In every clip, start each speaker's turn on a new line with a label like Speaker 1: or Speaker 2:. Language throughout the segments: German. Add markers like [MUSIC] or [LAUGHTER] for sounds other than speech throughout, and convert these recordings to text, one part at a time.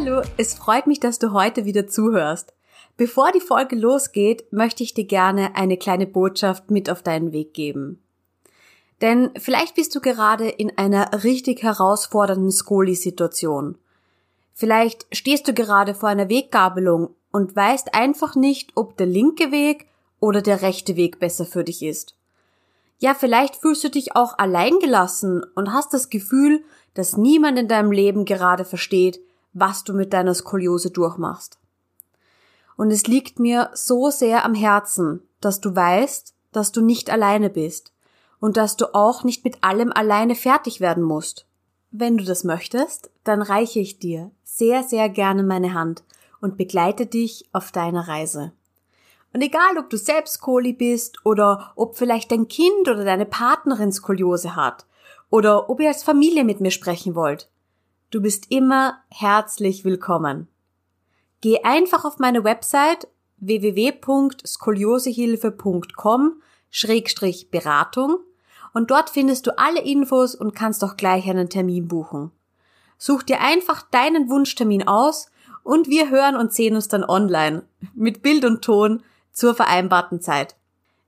Speaker 1: hallo, es freut mich, dass du heute wieder zuhörst. Bevor die Folge losgeht, möchte ich dir gerne eine kleine Botschaft mit auf deinen Weg geben. Denn vielleicht bist du gerade in einer richtig herausfordernden Skoli-Situation. Vielleicht stehst du gerade vor einer Weggabelung und weißt einfach nicht, ob der linke Weg oder der rechte Weg besser für dich ist. Ja, vielleicht fühlst du dich auch alleingelassen und hast das Gefühl, dass niemand in deinem Leben gerade versteht, was du mit deiner Skoliose durchmachst. Und es liegt mir so sehr am Herzen, dass du weißt, dass du nicht alleine bist und dass du auch nicht mit allem alleine fertig werden musst. Wenn du das möchtest, dann reiche ich dir sehr, sehr gerne meine Hand und begleite dich auf deiner Reise. Und egal, ob du selbst Skoli bist oder ob vielleicht dein Kind oder deine Partnerin Skoliose hat oder ob ihr als Familie mit mir sprechen wollt, du bist immer herzlich willkommen. Geh einfach auf meine Website www.skoliosehilfe.com Schrägstrich Beratung und dort findest du alle Infos und kannst auch gleich einen Termin buchen. Such dir einfach deinen Wunschtermin aus und wir hören und sehen uns dann online mit Bild und Ton zur vereinbarten Zeit.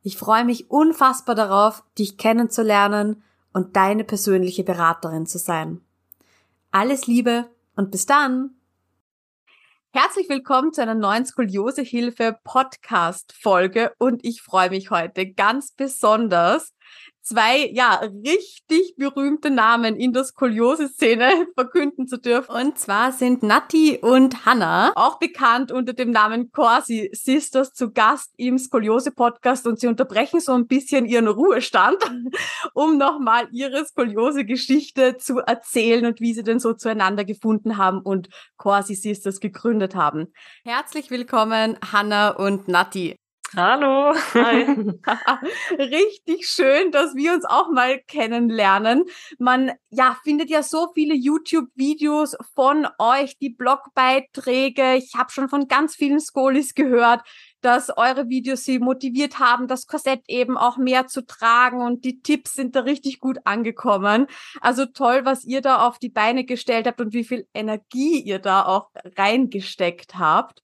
Speaker 1: Ich freue mich unfassbar darauf, dich kennenzulernen und deine persönliche Beraterin zu sein. Alles Liebe und bis dann! Herzlich willkommen zu einer neuen Skoliosehilfe Podcast Folge und ich freue mich heute ganz besonders, zwei, ja, richtig berühmte Namen in der Skoliose-Szene [LAUGHS] verkünden zu dürfen. Und zwar sind Nati und Hanna, auch bekannt unter dem Namen Corsi Sisters, zu Gast im Skoliose-Podcast und sie unterbrechen so ein bisschen ihren Ruhestand, [LAUGHS] um nochmal ihre Skoliose-Geschichte zu erzählen und wie sie denn so zueinander gefunden haben und Corsi Sisters gegründet haben. Herzlich willkommen, Hanna und Nati.
Speaker 2: Hallo. Hi. [LAUGHS]
Speaker 1: Richtig schön, dass wir uns auch mal kennenlernen. Man ja findet ja so viele YouTube-Videos von euch, die Blogbeiträge. Ich habe schon von ganz vielen Skolis gehört, dass eure Videos sie motiviert haben, das Korsett eben auch mehr zu tragen und die Tipps sind da richtig gut angekommen. Also toll, was ihr da auf die Beine gestellt habt und wie viel Energie ihr da auch reingesteckt habt.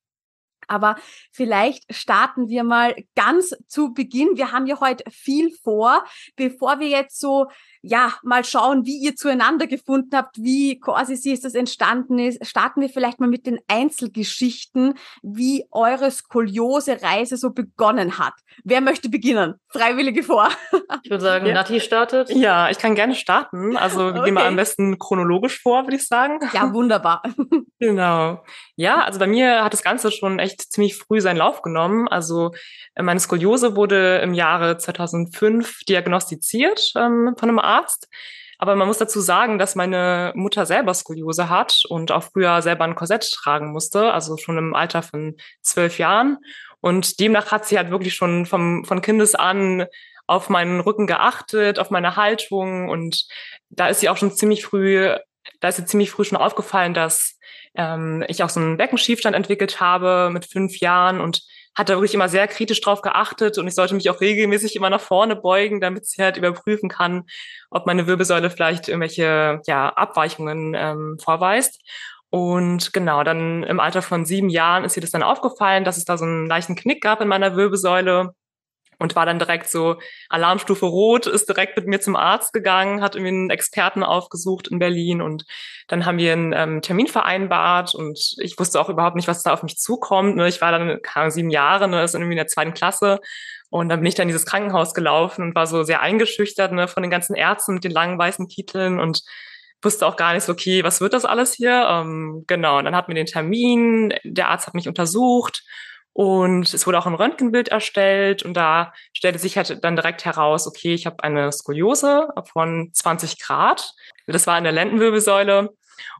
Speaker 1: Aber vielleicht starten wir mal ganz zu Beginn. Wir haben ja heute viel vor, bevor wir jetzt so ja, mal schauen, wie ihr zueinander gefunden habt, wie quasi sie ist das entstanden ist. Starten wir vielleicht mal mit den Einzelgeschichten, wie eure Skoliose-Reise so begonnen hat. Wer möchte beginnen? Freiwillige vor. [LAUGHS]
Speaker 2: Ich würde sagen, ja. Nati startet.
Speaker 3: Ja, ich kann gerne starten. Also wir okay. gehen mal am besten chronologisch vor, würde ich sagen.
Speaker 1: Ja, wunderbar. [LAUGHS]
Speaker 3: genau. Ja, also bei mir hat das Ganze schon echt ziemlich früh seinen Lauf genommen. Also äh, meine Skoliose wurde im Jahre 2005 diagnostiziert ähm, von einem Arzt. Aber man muss dazu sagen, dass meine Mutter selber Skoliose hat und auch früher selber ein Korsett tragen musste, also schon im Alter von zwölf Jahren. Und demnach hat sie halt wirklich schon vom, von Kindes an auf meinen Rücken geachtet, auf meine Haltung. Und da ist sie auch schon ziemlich früh, da ist sie ziemlich früh schon aufgefallen, dass ähm, ich auch so einen Beckenschiefstand entwickelt habe mit fünf Jahren und hat da wirklich immer sehr kritisch drauf geachtet und ich sollte mich auch regelmäßig immer nach vorne beugen, damit sie halt überprüfen kann, ob meine Wirbelsäule vielleicht irgendwelche ja, Abweichungen ähm, vorweist. Und genau, dann im Alter von sieben Jahren ist ihr das dann aufgefallen, dass es da so einen leichten Knick gab in meiner Wirbelsäule und war dann direkt so Alarmstufe Rot, ist direkt mit mir zum Arzt gegangen, hat irgendwie einen Experten aufgesucht in Berlin und dann haben wir einen ähm, Termin vereinbart und ich wusste auch überhaupt nicht, was da auf mich zukommt. Ne? Ich war dann keine sieben Jahre, ne? ist irgendwie in der zweiten Klasse und dann bin ich dann in dieses Krankenhaus gelaufen und war so sehr eingeschüchtert ne? von den ganzen Ärzten mit den langen weißen Kitteln und wusste auch gar nicht so, okay, was wird das alles hier? Ähm, genau, und dann hatten wir den Termin, der Arzt hat mich untersucht und es wurde auch ein Röntgenbild erstellt und da stellte sich halt dann direkt heraus, okay, ich habe eine Skoliose von 20 Grad. Das war in der Lendenwirbelsäule.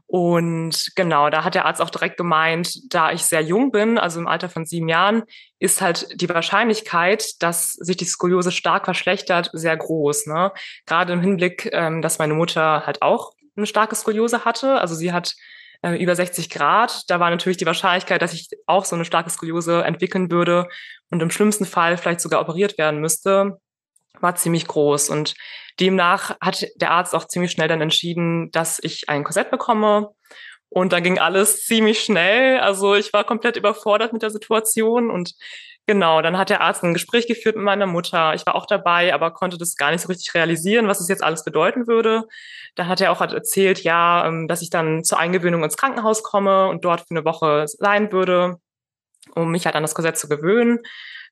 Speaker 3: Und genau, da hat der Arzt auch direkt gemeint, da ich sehr jung bin, also im Alter von sieben Jahren, ist halt die Wahrscheinlichkeit, dass sich die Skoliose stark verschlechtert, sehr groß. Ne? Gerade im Hinblick, ähm, dass meine Mutter halt auch eine starke Skoliose hatte. Also sie hat äh, über 60 Grad. Da war natürlich die Wahrscheinlichkeit, dass ich auch so eine starke Skoliose entwickeln würde und im schlimmsten Fall vielleicht sogar operiert werden müsste, war ziemlich groß. Und demnach hat der Arzt auch ziemlich schnell dann entschieden, dass ich ein Korsett bekomme. Und dann ging alles ziemlich schnell. Also ich war komplett überfordert mit der Situation und Genau, dann hat der Arzt ein Gespräch geführt mit meiner Mutter. Ich war auch dabei, aber konnte das gar nicht so richtig realisieren, was es jetzt alles bedeuten würde. Da hat er auch erzählt, ja, ähm, dass ich dann zur Eingewöhnung ins Krankenhaus komme und dort für eine Woche sein würde, um mich halt an das Korsett zu gewöhnen.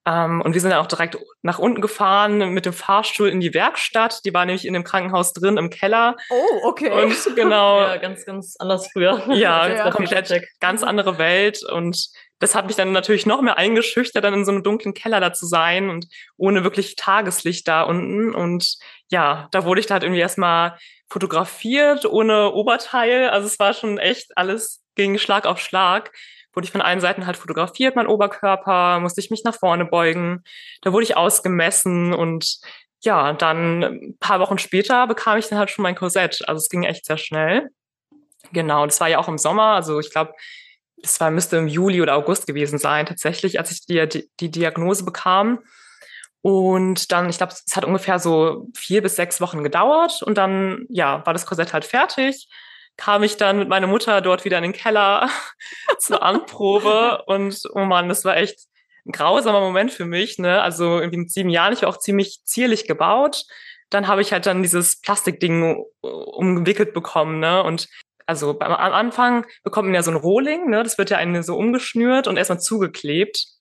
Speaker 3: Ähm, und wir sind dann auch direkt nach unten gefahren mit dem Fahrstuhl in die Werkstatt. Die war nämlich in dem Krankenhaus drin im Keller.
Speaker 1: Oh, okay.
Speaker 3: Und [LAUGHS] genau.
Speaker 2: ja, ganz, ganz anders früher.
Speaker 3: Ja, [LAUGHS] ja. komplett ganz andere Welt. Und das hat mich dann natürlich noch mehr eingeschüchtert, dann in so einem dunklen Keller da zu sein und ohne wirklich Tageslicht da unten. Und ja, da wurde ich da halt irgendwie erstmal fotografiert, ohne Oberteil. Also es war schon echt alles gegen Schlag auf Schlag. Wurde ich von allen Seiten halt fotografiert, mein Oberkörper, musste ich mich nach vorne beugen. Da wurde ich ausgemessen und ja, dann ein paar Wochen später bekam ich dann halt schon mein Korsett. Also es ging echt sehr schnell. Genau, das war ja auch im Sommer. Also ich glaube, das war, müsste im Juli oder August gewesen sein, tatsächlich, als ich die, die Diagnose bekam. Und dann, ich glaube, es hat ungefähr so vier bis sechs Wochen gedauert. Und dann, ja, war das Korsett halt fertig. Kam ich dann mit meiner Mutter dort wieder in den Keller [LAUGHS] zur Anprobe. Und oh Mann, das war echt ein grausamer Moment für mich. Ne? Also irgendwie mit sieben Jahren, ich war auch ziemlich zierlich gebaut. Dann habe ich halt dann dieses Plastikding umgewickelt bekommen. Ne? Und also am Anfang bekommt man ja so ein Rohling, ne? das wird ja eine so umgeschnürt und erstmal zugeklebt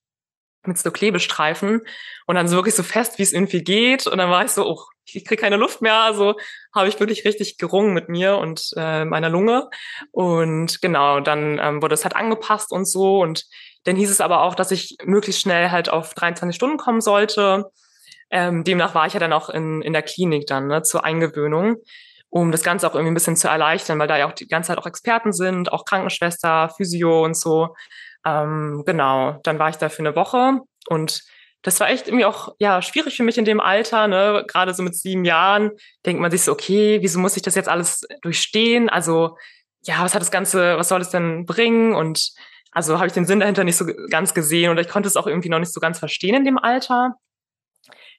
Speaker 3: mit so Klebestreifen und dann so wirklich so fest, wie es irgendwie geht. Und dann war ich so, oh, ich kriege keine Luft mehr. Also habe ich wirklich richtig gerungen mit mir und äh, meiner Lunge. Und genau, dann ähm, wurde es halt angepasst und so. Und dann hieß es aber auch, dass ich möglichst schnell halt auf 23 Stunden kommen sollte. Ähm, demnach war ich ja dann auch in, in der Klinik dann ne, zur Eingewöhnung um das Ganze auch irgendwie ein bisschen zu erleichtern, weil da ja auch die ganze Zeit auch Experten sind, auch Krankenschwester, Physio und so. Ähm, genau, dann war ich da für eine Woche und das war echt irgendwie auch ja schwierig für mich in dem Alter, ne? Gerade so mit sieben Jahren denkt man sich so, okay, wieso muss ich das jetzt alles durchstehen? Also ja, was hat das Ganze, was soll es denn bringen? Und also habe ich den Sinn dahinter nicht so ganz gesehen oder ich konnte es auch irgendwie noch nicht so ganz verstehen in dem Alter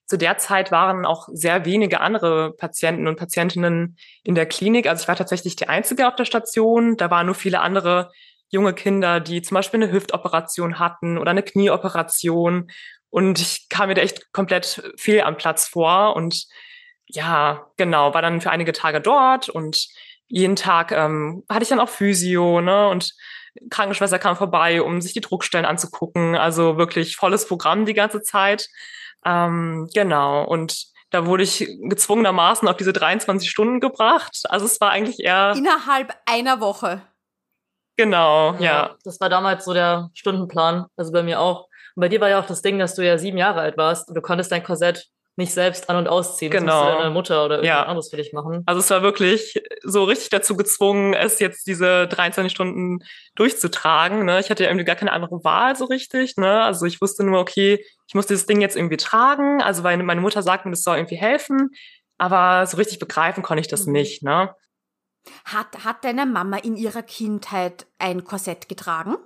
Speaker 3: zu der Zeit waren auch sehr wenige andere Patienten und Patientinnen in der Klinik. Also ich war tatsächlich die Einzige auf der Station. Da waren nur viele andere junge Kinder, die zum Beispiel eine Hüftoperation hatten oder eine Knieoperation. Und ich kam mir da echt komplett fehl am Platz vor. Und ja, genau, war dann für einige Tage dort und jeden Tag ähm, hatte ich dann auch Physio, ne? Und Krankenschwester kam vorbei, um sich die Druckstellen anzugucken. Also wirklich volles Programm die ganze Zeit. Ähm, genau. Und da wurde ich gezwungenermaßen auf diese 23 Stunden gebracht. Also es war eigentlich eher.
Speaker 1: Innerhalb einer Woche.
Speaker 3: Genau, ja. ja.
Speaker 2: Das war damals so der Stundenplan. Also bei mir auch. Und bei dir war ja auch das Ding, dass du ja sieben Jahre alt warst und du konntest dein Korsett nicht selbst an- und ausziehen.
Speaker 3: Genau. Das
Speaker 2: deine Mutter oder irgendjemand ja. anderes für dich machen.
Speaker 3: Also es war wirklich so richtig dazu gezwungen, es jetzt diese 23 Stunden durchzutragen. Ne? Ich hatte ja irgendwie gar keine andere Wahl so richtig. Ne? Also ich wusste nur, okay, ich muss dieses Ding jetzt irgendwie tragen. Also weil meine Mutter sagt mir, das soll irgendwie helfen. Aber so richtig begreifen konnte ich das mhm. nicht. Ne?
Speaker 1: Hat, hat deine Mama in ihrer Kindheit ein Korsett getragen?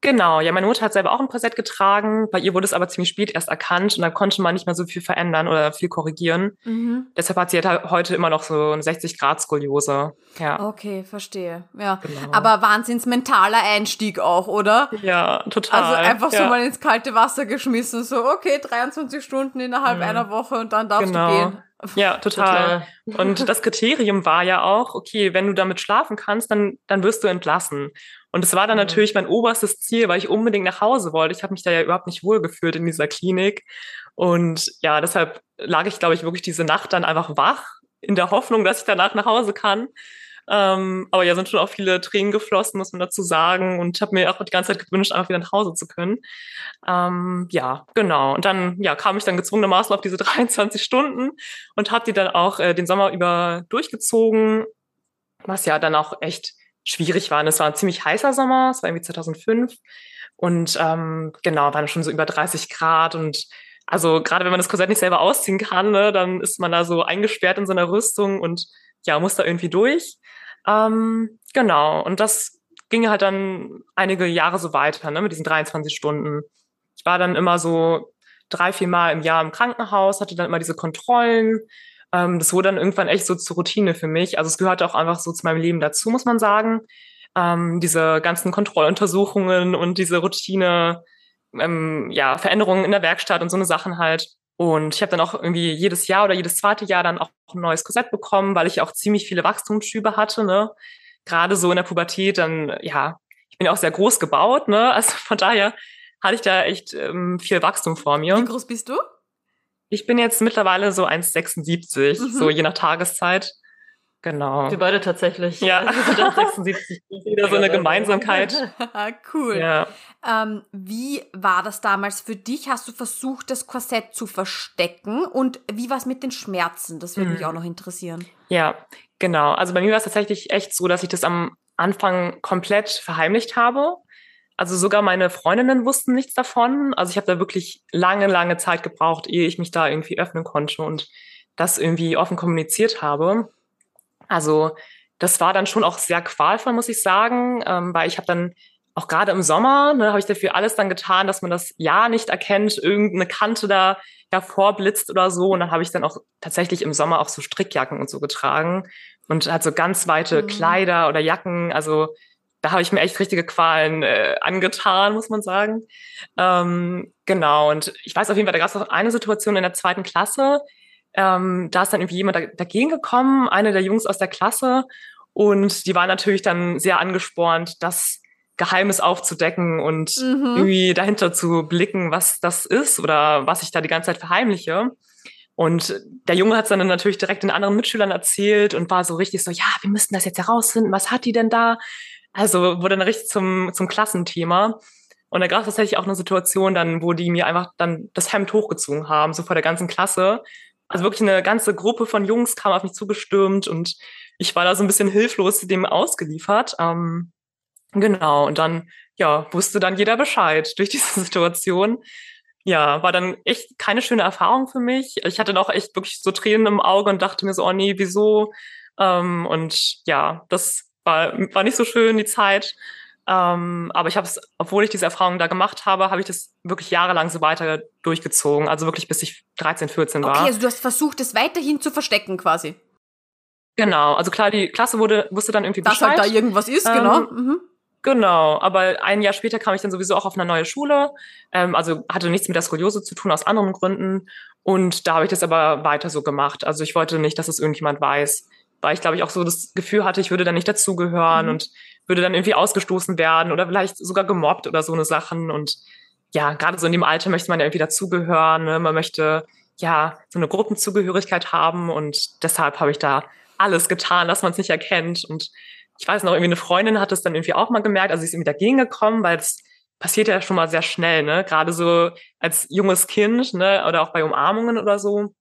Speaker 3: Genau, ja, meine Mutter hat selber auch ein Korsett getragen. Bei ihr wurde es aber ziemlich spät erst erkannt und da konnte man nicht mehr so viel verändern oder viel korrigieren. Mhm. Deshalb hat sie halt heute immer noch so eine 60-Grad-Skoliose. Ja.
Speaker 1: Okay, verstehe. Ja. Genau. Aber wahnsinns mentaler Einstieg auch, oder?
Speaker 3: Ja, total.
Speaker 1: Also einfach
Speaker 3: ja.
Speaker 1: so mal ins kalte Wasser geschmissen, so, okay, 23 Stunden innerhalb mhm. einer Woche und dann darfst genau. du gehen.
Speaker 3: Ja, [LAUGHS] total. total. Und das Kriterium war ja auch, okay, wenn du damit schlafen kannst, dann, dann wirst du entlassen. Und es war dann mhm. natürlich mein oberstes Ziel, weil ich unbedingt nach Hause wollte. Ich habe mich da ja überhaupt nicht wohlgefühlt in dieser Klinik. Und ja, deshalb lag ich, glaube ich, wirklich diese Nacht dann einfach wach, in der Hoffnung, dass ich danach nach Hause kann. Ähm, aber ja, sind schon auch viele Tränen geflossen, muss man dazu sagen. Und habe mir auch die ganze Zeit gewünscht, einfach wieder nach Hause zu können. Ähm, ja, genau. Und dann ja, kam ich dann gezwungenermaßen auf diese [LAUGHS] 23 Stunden und habe die dann auch äh, den Sommer über durchgezogen, was ja dann auch echt schwierig war. Und es war ein ziemlich heißer Sommer, es war irgendwie 2005. Und ähm, genau, waren schon so über 30 Grad und also gerade wenn man das Korsett nicht selber ausziehen kann, ne, dann ist man da so eingesperrt in so einer Rüstung und ja, muss da irgendwie durch. Ähm, genau, und das ging halt dann einige Jahre so weiter, ne, mit diesen 23 Stunden. Ich war dann immer so drei, vier Mal im Jahr im Krankenhaus, hatte dann immer diese Kontrollen. Ähm, das wurde dann irgendwann echt so zur Routine für mich. Also es gehörte auch einfach so zu meinem Leben dazu, muss man sagen. ähm, diese ganzen Kontrolluntersuchungen und diese Routine, ähm, ja, Veränderungen in der Werkstatt und so eine Sachen halt. Und ich habe dann auch irgendwie jedes Jahr oder jedes zweite Jahr dann auch ein neues Korsett bekommen, weil ich auch ziemlich viele Wachstumsschübe hatte, ne? Gerade so in der Pubertät, dann, ja, ich bin ja auch sehr groß gebaut, ne? [LAUGHS] Also von daher hatte ich da echt ähm, viel Wachstum vor mir.
Speaker 1: Wie groß bist du?
Speaker 3: Ich bin jetzt mittlerweile so 1,76, mhm. so je nach Tageszeit. Genau.
Speaker 2: Wir beide tatsächlich.
Speaker 3: Ja, 76. [LAUGHS] wieder so eine Gemeinsamkeit. [LAUGHS]
Speaker 1: cool.
Speaker 3: Ja.
Speaker 1: Ähm, wie war das damals für dich? Hast du versucht, das Korsett zu verstecken? Und wie war es mit den Schmerzen? Das würde hm. mich auch noch interessieren.
Speaker 3: Ja, genau. Also bei mir war es tatsächlich echt so, dass ich das am Anfang komplett verheimlicht habe. Also sogar meine Freundinnen wussten nichts davon. Also ich habe da wirklich lange, lange Zeit gebraucht, ehe ich mich da irgendwie öffnen konnte und das irgendwie offen kommuniziert habe. Also das war dann schon auch sehr qualvoll, muss ich sagen, ähm, weil ich habe dann auch gerade im Sommer, ne, habe ich dafür alles dann getan, dass man das ja nicht erkennt, irgendeine Kante da hervorblitzt oder so. Und dann habe ich dann auch tatsächlich im Sommer auch so Strickjacken und so getragen und halt so ganz weite mhm. Kleider oder Jacken. Also da habe ich mir echt richtige Qualen äh, angetan, muss man sagen. Ähm, genau, und ich weiß auf jeden Fall, da gab es auch eine Situation in der zweiten Klasse, ähm, da ist dann irgendwie jemand dagegen gekommen, eine der Jungs aus der Klasse. Und die war natürlich dann sehr angespornt, das Geheimnis aufzudecken und mhm. irgendwie dahinter zu blicken, was das ist oder was ich da die ganze Zeit verheimliche. Und der Junge hat es dann natürlich direkt den anderen Mitschülern erzählt und war so richtig so, ja, wir müssten das jetzt herausfinden, was hat die denn da? Also wurde dann richtig zum, zum Klassenthema. Und da gab es tatsächlich auch eine Situation dann, wo die mir einfach dann das Hemd hochgezogen haben, so vor der ganzen Klasse. Also wirklich eine ganze Gruppe von Jungs kam auf mich zugestürmt und ich war da so ein bisschen hilflos dem ausgeliefert. Ähm, genau, und dann, ja, wusste dann jeder Bescheid [LAUGHS] durch diese Situation. Ja, war dann echt keine schöne Erfahrung für mich. Ich hatte doch echt wirklich so Tränen im Auge und dachte mir so, oh nee, wieso? Ähm, und ja, das war, war nicht so schön, die Zeit. Ähm, aber ich habe es, obwohl ich diese Erfahrung da gemacht habe, habe ich das wirklich jahrelang so weiter durchgezogen. Also wirklich bis ich 13, 14 war.
Speaker 1: Okay, also du hast versucht, es weiterhin zu verstecken quasi.
Speaker 3: Genau, also klar, die Klasse wurde, wusste dann irgendwie
Speaker 1: Dass
Speaker 3: Bescheid.
Speaker 1: Dass halt da irgendwas ist, genau. ähm, genau. Mhm.
Speaker 3: Genau, aber ein Jahr später kam ich dann sowieso auch auf eine neue Schule. Ähm, also hatte nichts mit der Skoliose zu tun, aus anderen Gründen. Und da habe ich das aber weiter so gemacht. Also ich wollte nicht, dass es irgendjemand weiß, weil ich glaube ich auch so das Gefühl hatte, ich würde da nicht dazugehören mhm. und würde dann irgendwie ausgestoßen werden oder vielleicht sogar gemobbt oder so eine Sachen. Und ja, gerade so in dem Alter möchte man ja irgendwie dazugehören. Ne? Man möchte ja so eine Gruppenzugehörigkeit haben und deshalb habe ich da alles getan, dass man es nicht erkennt. Und ich weiß noch, irgendwie eine Freundin hat es dann irgendwie auch mal gemerkt, also sie ist irgendwie dagegen gekommen, weil es passiert ja schon mal sehr schnell, ne? Gerade so als junges Kind, ne? Oder auch bei Umarmungen oder so.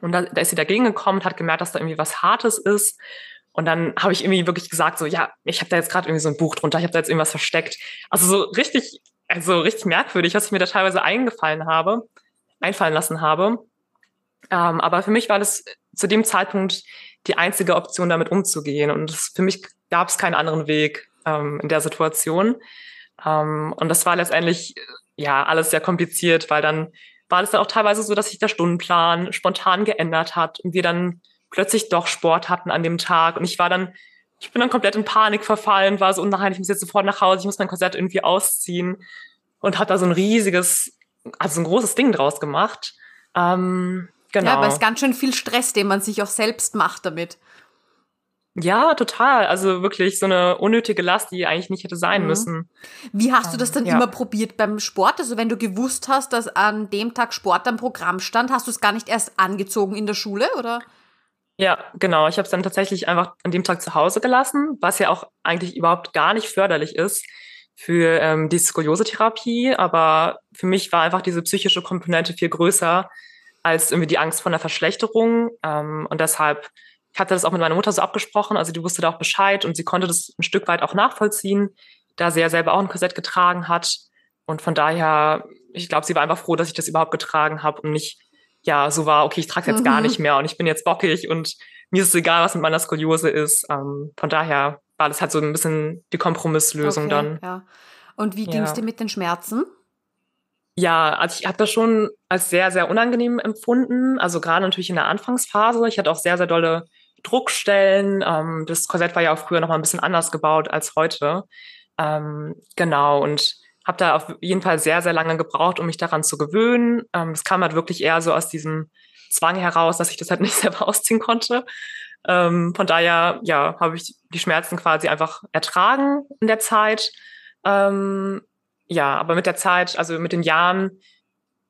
Speaker 3: Und da, da ist sie dagegen gekommen, hat gemerkt, dass da irgendwie was Hartes ist. Und dann habe ich irgendwie wirklich gesagt, so, ja, ich habe da jetzt gerade irgendwie so ein Buch drunter, ich habe da jetzt irgendwas versteckt. Also so richtig, also richtig merkwürdig, was ich mir da teilweise eingefallen habe, einfallen lassen habe. Ähm, aber für mich war das zu dem Zeitpunkt die einzige Option, damit umzugehen. Und das, für mich gab es keinen anderen Weg ähm, in der Situation. Ähm, und das war letztendlich ja alles sehr kompliziert, weil dann war es dann auch teilweise so, dass sich der Stundenplan spontan geändert hat und wir dann plötzlich doch Sport hatten an dem Tag. Und ich war dann, ich bin dann komplett in Panik verfallen, war so, nein, ich muss jetzt sofort nach Hause, ich muss mein Korsett irgendwie ausziehen. Und habe da so ein riesiges, also so ein großes Ding draus gemacht. Ähm, genau. Ja,
Speaker 1: aber es ist ganz schön viel Stress, den man sich auch selbst macht damit.
Speaker 3: Ja, total. Also wirklich so eine unnötige Last, die eigentlich nicht hätte sein mhm. müssen.
Speaker 1: Wie hast du das dann ja. immer probiert beim Sport? Also wenn du gewusst hast, dass an dem Tag Sport am Programm stand, hast du es gar nicht erst angezogen in der Schule, oder?
Speaker 3: Ja, genau. Ich habe es dann tatsächlich einfach an dem Tag zu Hause gelassen, was ja auch eigentlich überhaupt gar nicht förderlich ist für ähm, die Skoliose-Therapie. Aber für mich war einfach diese psychische Komponente viel größer als irgendwie die Angst vor einer Verschlechterung. Ähm, und deshalb, ich hatte das auch mit meiner Mutter so abgesprochen. Also die wusste da auch Bescheid und sie konnte das ein Stück weit auch nachvollziehen, da sie ja selber auch ein Korsett getragen hat. Und von daher, ich glaube, sie war einfach froh, dass ich das überhaupt getragen habe und nicht ja, so war, okay, ich trage jetzt mhm. gar nicht mehr und ich bin jetzt bockig und mir ist es egal, was mit meiner Skoliose ist. Ähm, von daher war das halt so ein bisschen die Kompromisslösung okay, dann.
Speaker 1: Ja. Und wie ging es ja. dir mit den Schmerzen?
Speaker 3: Ja, also ich habe das schon als sehr, sehr unangenehm empfunden. Also gerade natürlich in der Anfangsphase. Ich hatte auch sehr, sehr dolle Druckstellen. Ähm, das Korsett war ja auch früher noch mal ein bisschen anders gebaut als heute. Ähm, genau, und habe da auf jeden Fall sehr, sehr lange gebraucht, um mich daran zu gewöhnen. Ähm, es kam halt wirklich eher so aus diesem Zwang heraus, dass ich das halt [LAUGHS] nicht selber ausziehen konnte. Ähm, von daher, ja, habe ich die Schmerzen quasi einfach ertragen in der Zeit. Ähm, ja, aber mit der Zeit, also mit den Jahren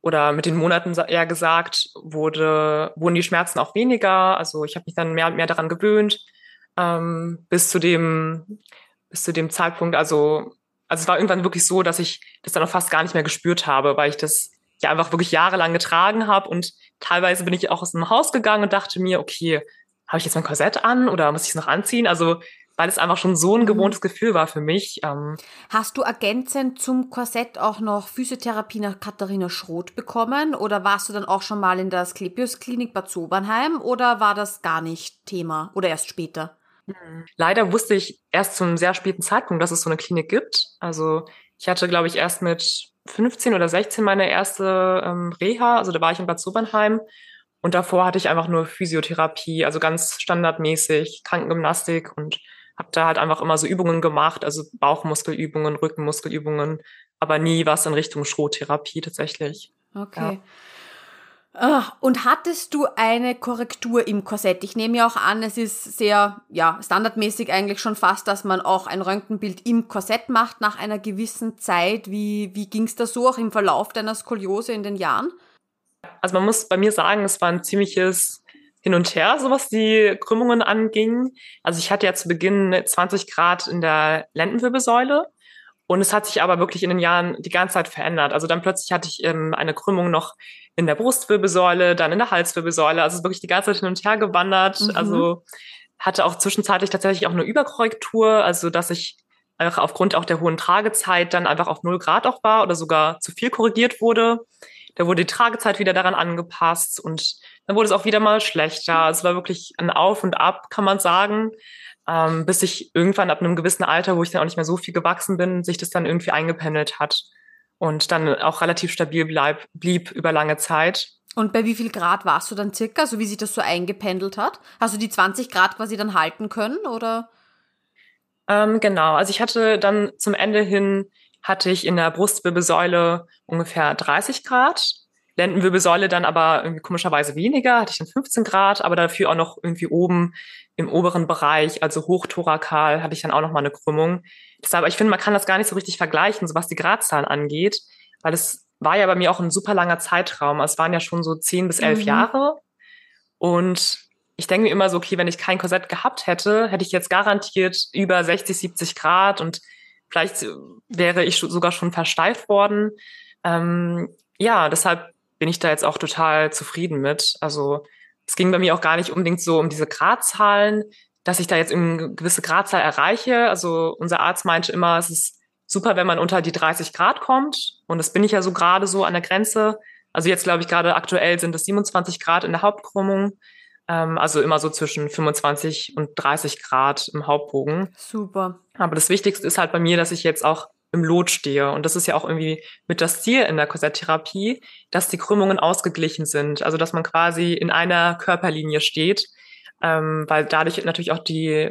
Speaker 3: oder mit den Monaten eher gesagt, wurde, wurden die Schmerzen auch weniger. Also ich habe mich dann mehr und mehr daran gewöhnt, ähm, bis zu dem, bis zu dem Zeitpunkt, also, also es war irgendwann wirklich so, dass ich das dann auch fast gar nicht mehr gespürt habe, weil ich das ja einfach wirklich jahrelang getragen habe und teilweise bin ich auch aus dem Haus gegangen und dachte mir, okay, habe ich jetzt mein Korsett an oder muss ich es noch anziehen? Also weil es einfach schon so ein mhm. gewohntes Gefühl war für mich. Ähm.
Speaker 1: Hast du ergänzend zum Korsett auch noch Physiotherapie nach Katharina Schroth bekommen oder warst du dann auch schon mal in der Sklepios Klinik Bad Sobernheim oder war das gar nicht Thema oder erst später?
Speaker 3: Mhm. Leider wusste ich erst zum sehr späten Zeitpunkt, dass es so eine Klinik gibt. Also ich hatte, glaube ich, erst mit 15 oder 16 meine erste ähm, Reha. Also da war ich in Bad Sobernheim. Und davor hatte ich einfach nur Physiotherapie, also ganz standardmäßig, Krankengymnastik und habe da halt einfach immer so Übungen gemacht, also Bauchmuskelübungen, Rückenmuskelübungen, aber nie was in Richtung Schrottherapie tatsächlich.
Speaker 1: Okay. Ja. Und hattest du eine Korrektur im Korsett? Ich nehme ja auch an, es ist sehr, ja, standardmäßig eigentlich schon fast, dass man auch ein Röntgenbild im Korsett macht nach einer gewissen Zeit. Wie, wie ging es da so auch im Verlauf deiner Skoliose in den Jahren?
Speaker 3: Also man muss bei mir sagen, es war ein ziemliches hin und her, so was die Krümmungen anging. Also ich hatte ja zu Beginn 20 Grad in der Lendenwirbelsäule und es hat sich aber wirklich in den Jahren die ganze Zeit verändert. Also dann plötzlich hatte ich ähm, eine Krümmung noch in der Brustwirbelsäule, dann in der Halswirbelsäule. Also wirklich die ganze Zeit hin und her gewandert. Mhm. Also hatte auch zwischenzeitlich tatsächlich auch eine Überkorrektur, also dass ich einfach aufgrund auch der hohen Tragezeit dann einfach auf null Grad auch war oder sogar zu viel korrigiert wurde. Da wurde die Tragezeit wieder daran angepasst und dann wurde es auch wieder mal schlechter. Es war wirklich ein Auf und Ab, kann man sagen, ähm, bis sich irgendwann ab einem gewissen Alter, wo ich dann auch nicht mehr so viel gewachsen bin, sich das dann irgendwie eingependelt hat und dann auch relativ stabil bleib, blieb über lange Zeit.
Speaker 1: Und bei wie viel Grad warst du dann circa, so wie sich das so eingependelt hat? Hast du die 20 Grad quasi dann halten können oder?
Speaker 3: Ähm, genau, also ich hatte dann zum Ende hin hatte ich in der Brustwirbelsäule ungefähr 30 Grad. Lendenwirbelsäule dann aber irgendwie komischerweise weniger, hatte ich dann 15 Grad, aber dafür auch noch irgendwie oben im oberen Bereich, also hochthorakal, hatte ich dann auch noch mal eine Krümmung. Deshalb, ich finde, man kann das gar nicht so richtig vergleichen, so was die Gradzahlen angeht, weil es war ja bei mir auch ein super langer Zeitraum. Es waren ja schon so 10 bis 11 mhm. Jahre. Und ich denke mir immer so, okay, wenn ich kein Korsett gehabt hätte, hätte ich jetzt garantiert über 60, 70 Grad und Vielleicht wäre ich sogar schon versteift worden. Ähm, ja, deshalb bin ich da jetzt auch total zufrieden mit. Also es ging bei mir auch gar nicht unbedingt so um diese Gradzahlen, dass ich da jetzt eine gewisse Gradzahl erreiche. Also unser Arzt meinte immer, es ist super, wenn man unter die 30 Grad kommt. Und das bin ich ja so gerade so an der Grenze. Also jetzt glaube ich gerade aktuell sind es 27 Grad in der Hauptkrümmung. Ähm, also immer so zwischen 25 und 30 Grad im Hauptbogen.
Speaker 1: Super.
Speaker 3: Aber das Wichtigste ist halt bei mir, dass ich jetzt auch im Lot stehe. Und das ist ja auch irgendwie mit das Ziel in der Korsetttherapie, dass die Krümmungen ausgeglichen sind. Also dass man quasi in einer Körperlinie steht, ähm, weil dadurch natürlich auch die,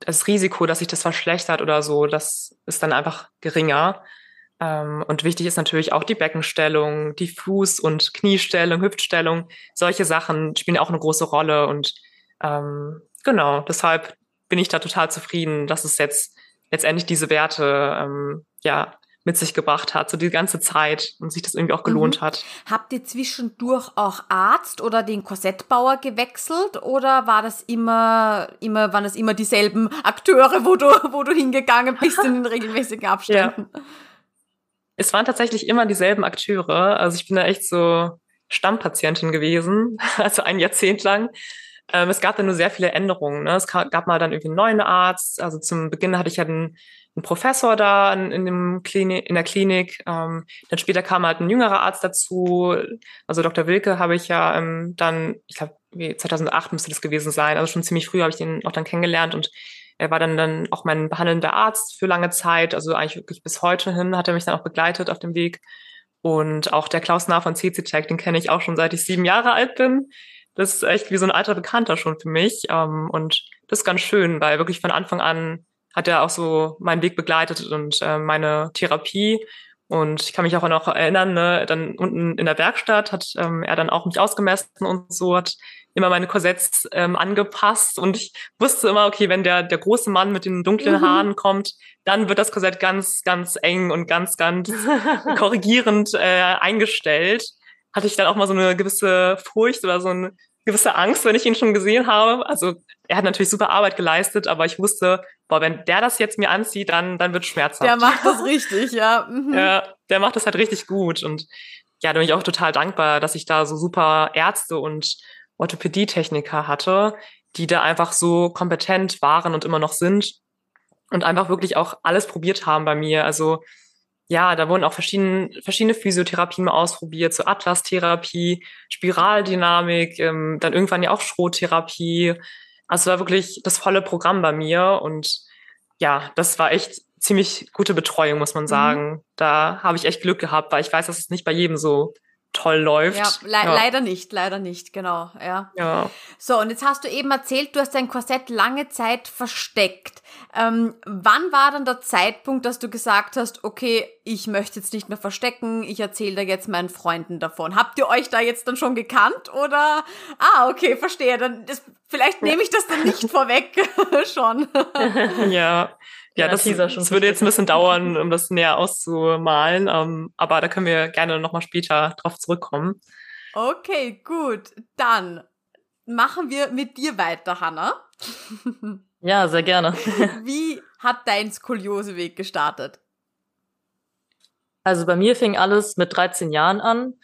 Speaker 3: das Risiko, dass sich das verschlechtert oder so, das ist dann einfach geringer. Ähm, und wichtig ist natürlich auch die Beckenstellung, die Fuß- und Kniestellung, Hüftstellung. Solche Sachen spielen auch eine große Rolle. Und ähm, genau, deshalb bin ich da total zufrieden, dass es jetzt letztendlich diese Werte ähm, ja mit sich gebracht hat, so die ganze Zeit und sich das irgendwie auch gelohnt mhm. hat.
Speaker 1: Habt ihr zwischendurch auch Arzt oder den Korsettbauer gewechselt oder war das immer, immer, waren das immer dieselben Akteure, wo du, wo du hingegangen bist in den [LAUGHS] regelmäßigen Abständen? Ja.
Speaker 3: Es waren tatsächlich immer dieselben Akteure. Also ich bin da echt so Stammpatientin gewesen, [LAUGHS] also ein Jahrzehnt lang. Ähm, es gab dann nur sehr viele Änderungen. Ne? Es gab mal dann irgendwie einen neuen Arzt. Also zum Beginn hatte ich ja einen, einen Professor da in, in, dem Klinik, in der Klinik. Ähm, dann später kam halt ein jüngerer Arzt dazu. Also Dr. Wilke habe ich ja ähm, dann, ich glaube, 2008 müsste das gewesen sein. Also schon ziemlich früh habe ich den auch dann kennengelernt und er war dann, dann auch mein behandelnder Arzt für lange Zeit, also eigentlich wirklich bis heute hin hat er mich dann auch begleitet auf dem Weg. Und auch der Klaus Nah von CC Tech, den kenne ich auch schon seit ich sieben Jahre alt bin. Das ist echt wie so ein alter Bekannter schon für mich. Ähm, und das ist ganz schön, weil wirklich von Anfang an hat er auch so meinen Weg begleitet und äh, meine Therapie. Und ich kann mich auch noch erinnern, ne, dann unten in der Werkstatt hat ähm, er dann auch mich ausgemessen und so, hat immer meine Korsetts ähm, angepasst und ich wusste immer, okay, wenn der, der große Mann mit den dunklen mhm. Haaren kommt, dann wird das Korsett ganz, ganz eng und ganz, ganz [LAUGHS] korrigierend äh, eingestellt. Hatte ich dann auch mal so eine gewisse Furcht oder so eine gewisse Angst, wenn ich ihn schon gesehen habe. Also er hat natürlich super Arbeit geleistet, aber ich wusste, boah, wenn der das jetzt mir anzieht, dann, dann wird schmerzhaft.
Speaker 1: Der macht das richtig, ja.
Speaker 3: Mhm. Ja, der macht das halt richtig gut. Und ja, da bin ich auch total dankbar, dass ich da so super Ärzte und Orthopädietechniker hatte, die da einfach so kompetent waren und immer noch sind und einfach wirklich auch alles probiert haben bei mir. Also ja, da wurden auch verschiedene, verschiedene Physiotherapien mal ausprobiert, so Atlas-Therapie, Spiraldynamik, ähm, dann irgendwann ja auch Schrottherapie. Also war wirklich das volle Programm bei mir und ja, das war echt ziemlich gute Betreuung, muss man mhm. sagen. Mhm. Da habe ich echt Glück gehabt, weil ich weiß, dass es nicht bei jedem so toll läuft.
Speaker 1: Ja, le ja, leider nicht, leider nicht, genau, ja.
Speaker 3: ja.
Speaker 1: So, und jetzt hast du eben erzählt, du hast dein Korsett lange Zeit versteckt. Ähm, wann war dann der Zeitpunkt, dass du gesagt hast, okay, ich möchte jetzt nicht mehr verstecken, ich erzähle da jetzt meinen Freunden davon. Habt ihr euch da jetzt dann schon gekannt oder? Ah, okay, verstehe. Dann das, vielleicht nehme ich das dann nicht [LAUGHS] vorweg [LAUGHS] schon.
Speaker 3: ja. Ja, das, das würde jetzt ein bisschen dauern, [LAUGHS] um das näher auszumalen. Ähm, aber da können wir gerne nochmal später drauf zurückkommen.
Speaker 1: Okay, gut. Dann machen wir mit dir weiter, Hanna. [LAUGHS]
Speaker 2: Ja, sehr gerne. [LAUGHS]
Speaker 1: Wie hat dein Skolioseweg gestartet?
Speaker 2: Also bei mir fing alles mit 13 Jahren an.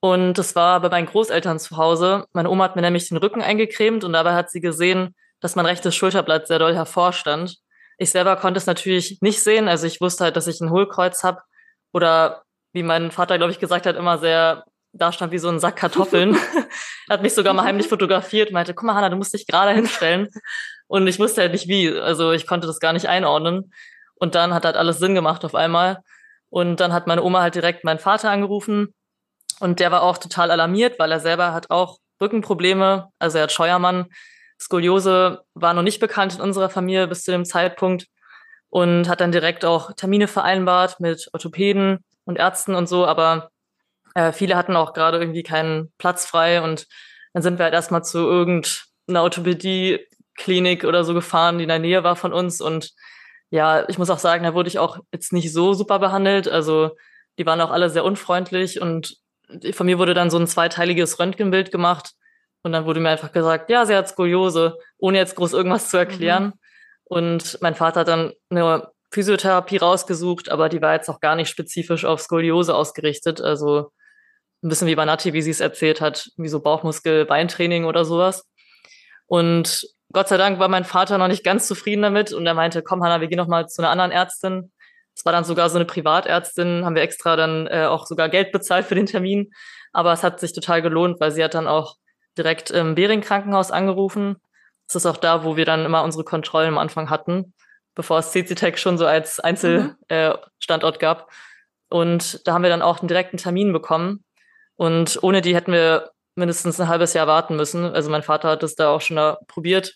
Speaker 2: Und das war bei meinen Großeltern zu Hause. Meine Oma hat mir nämlich den Rücken eingecremt und dabei hat sie gesehen, dass mein rechtes Schulterblatt sehr doll hervorstand. Ich selber konnte es natürlich nicht sehen. Also ich wusste halt, dass ich ein Hohlkreuz habe. Oder wie mein Vater, glaube ich, gesagt hat, immer sehr da stand wie so ein Sack Kartoffeln. er [LAUGHS] [LAUGHS] hat mich sogar mal heimlich fotografiert, meinte, guck mal, Hanna, du musst dich gerade hinstellen. Und ich wusste halt nicht wie. Also ich konnte das gar nicht einordnen. Und dann hat halt alles Sinn gemacht auf einmal. Und dann hat meine Oma halt direkt meinen Vater angerufen. Und der war auch total alarmiert, weil er selber hat auch Rückenprobleme. Also er hat Scheuermann. Skoliose war noch nicht bekannt in unserer Familie bis zu dem Zeitpunkt. Und hat dann direkt auch Termine vereinbart mit Orthopäden und Ärzten und so. Aber äh, viele hatten auch gerade irgendwie keinen Platz frei und dann sind wir halt erstmal zu irgendeiner Orthopädie-Klinik oder so gefahren, die in der Nähe war von uns. Und ja, ich muss auch sagen, da wurde ich auch jetzt nicht so super behandelt. Also die waren auch alle sehr unfreundlich und von mir wurde dann so ein zweiteiliges Röntgenbild gemacht. Und dann wurde mir einfach gesagt, ja, sie hat Skoliose, ohne jetzt groß irgendwas zu erklären. Mhm. Und mein Vater hat dann eine Physiotherapie rausgesucht, aber die war jetzt auch gar nicht spezifisch auf Skoliose ausgerichtet. Also ein bisschen wie bei Nati, wie sie es erzählt hat, wie so Bauchmuskel, Beintraining oder sowas. Und Gott sei Dank war mein Vater noch nicht ganz zufrieden damit und er meinte, komm Hanna, wir gehen noch mal zu einer anderen Ärztin. Es war dann sogar so eine Privatärztin, haben wir extra dann äh, auch sogar Geld bezahlt für den Termin. Aber es hat sich total gelohnt, weil sie hat dann auch direkt im Bering Krankenhaus angerufen. Das ist auch da, wo wir dann immer unsere Kontrollen am Anfang hatten, bevor es CCTech schon so als Einzelstandort mhm. äh, gab. Und da haben wir dann auch einen direkten Termin bekommen. Und ohne die hätten wir mindestens ein halbes Jahr warten müssen. Also mein Vater hat es da auch schon da probiert.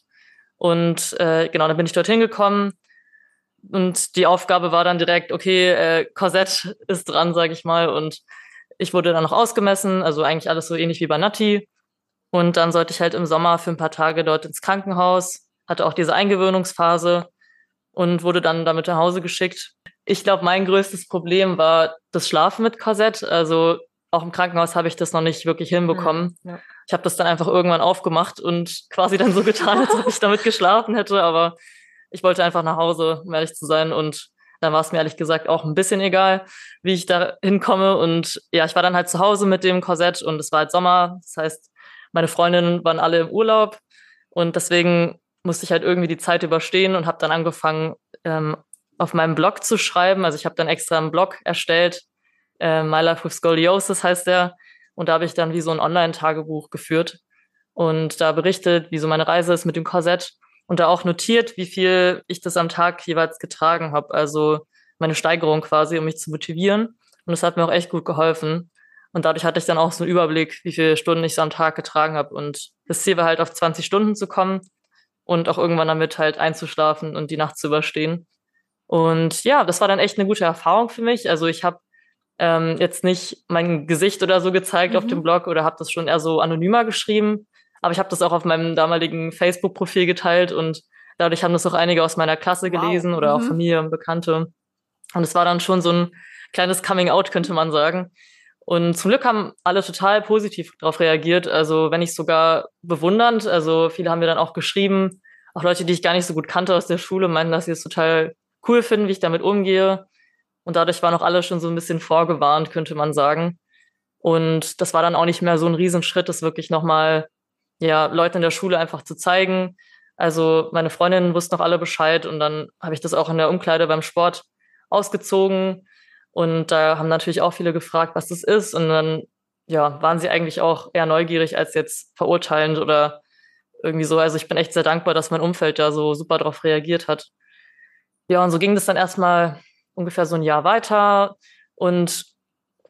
Speaker 2: Und äh, genau, dann bin ich dorthin gekommen. Und die Aufgabe war dann direkt, okay, äh, Korsett ist dran, sage ich mal. Und ich wurde dann noch ausgemessen, also eigentlich alles so ähnlich wie bei Nati. Und dann sollte ich halt im Sommer für ein paar Tage dort ins Krankenhaus, hatte auch diese Eingewöhnungsphase und wurde dann damit nach Hause geschickt. Ich glaube, mein größtes Problem war das Schlafen mit Korsett. Also auch im Krankenhaus habe ich das noch nicht wirklich hinbekommen. Mhm, ja. Ich habe das dann einfach irgendwann aufgemacht und quasi dann so getan, als ob ich damit geschlafen hätte. Aber ich wollte einfach nach Hause, um ehrlich zu sein. Und dann war es mir ehrlich gesagt auch ein bisschen egal, wie ich da hinkomme. Und ja, ich war dann halt zu Hause mit dem Korsett und es war halt Sommer. Das heißt, meine Freundinnen waren alle im Urlaub. Und deswegen musste ich halt irgendwie die Zeit überstehen und habe dann angefangen, ähm, auf meinem Blog zu schreiben. Also ich habe dann extra einen Blog erstellt, äh, My Life with Scoliosis heißt der. Und da habe ich dann wie so ein Online-Tagebuch geführt und da berichtet, wie so meine Reise ist mit dem Korsett und da auch notiert, wie viel ich das am Tag jeweils getragen habe. Also meine Steigerung quasi, um mich zu motivieren. Und das hat mir auch echt gut geholfen. Und dadurch hatte ich dann auch so einen Überblick, wie viele Stunden ich so am Tag getragen habe. Und das Ziel war halt auf 20 Stunden zu kommen und auch irgendwann damit halt einzuschlafen und die Nacht zu überstehen. Und ja, das war dann echt eine gute Erfahrung für mich. Also ich habe ähm, jetzt nicht mein Gesicht oder so gezeigt mhm. auf dem Blog oder habe das schon eher so anonymer geschrieben. Aber ich habe das auch auf meinem damaligen Facebook-Profil geteilt und dadurch haben das auch einige aus meiner Klasse wow. gelesen oder mhm. auch Familie und Bekannte. Und es war dann schon so ein kleines Coming-out, könnte man sagen. Und zum Glück haben alle total positiv darauf reagiert. Also wenn nicht sogar bewundernd. Also viele haben mir dann auch geschrieben, auch Leute, die ich gar nicht so gut kannte aus der Schule, meinten, dass sie es total cool finden, wie ich damit umgehe. Und dadurch waren auch alle schon so ein bisschen vorgewarnt, könnte man sagen. Und das war dann auch nicht mehr so ein Riesenschritt, das wirklich nochmal, ja, Leuten in der Schule einfach zu zeigen. Also meine Freundinnen wussten noch alle Bescheid und dann habe ich das auch in der Umkleide beim Sport ausgezogen. Und da haben natürlich auch viele gefragt, was das ist. Und dann, ja, waren sie eigentlich auch eher neugierig als jetzt verurteilend oder irgendwie so. Also ich bin echt sehr dankbar, dass mein Umfeld da so super drauf reagiert hat. Ja, und so ging das dann erstmal ungefähr so ein Jahr weiter. Und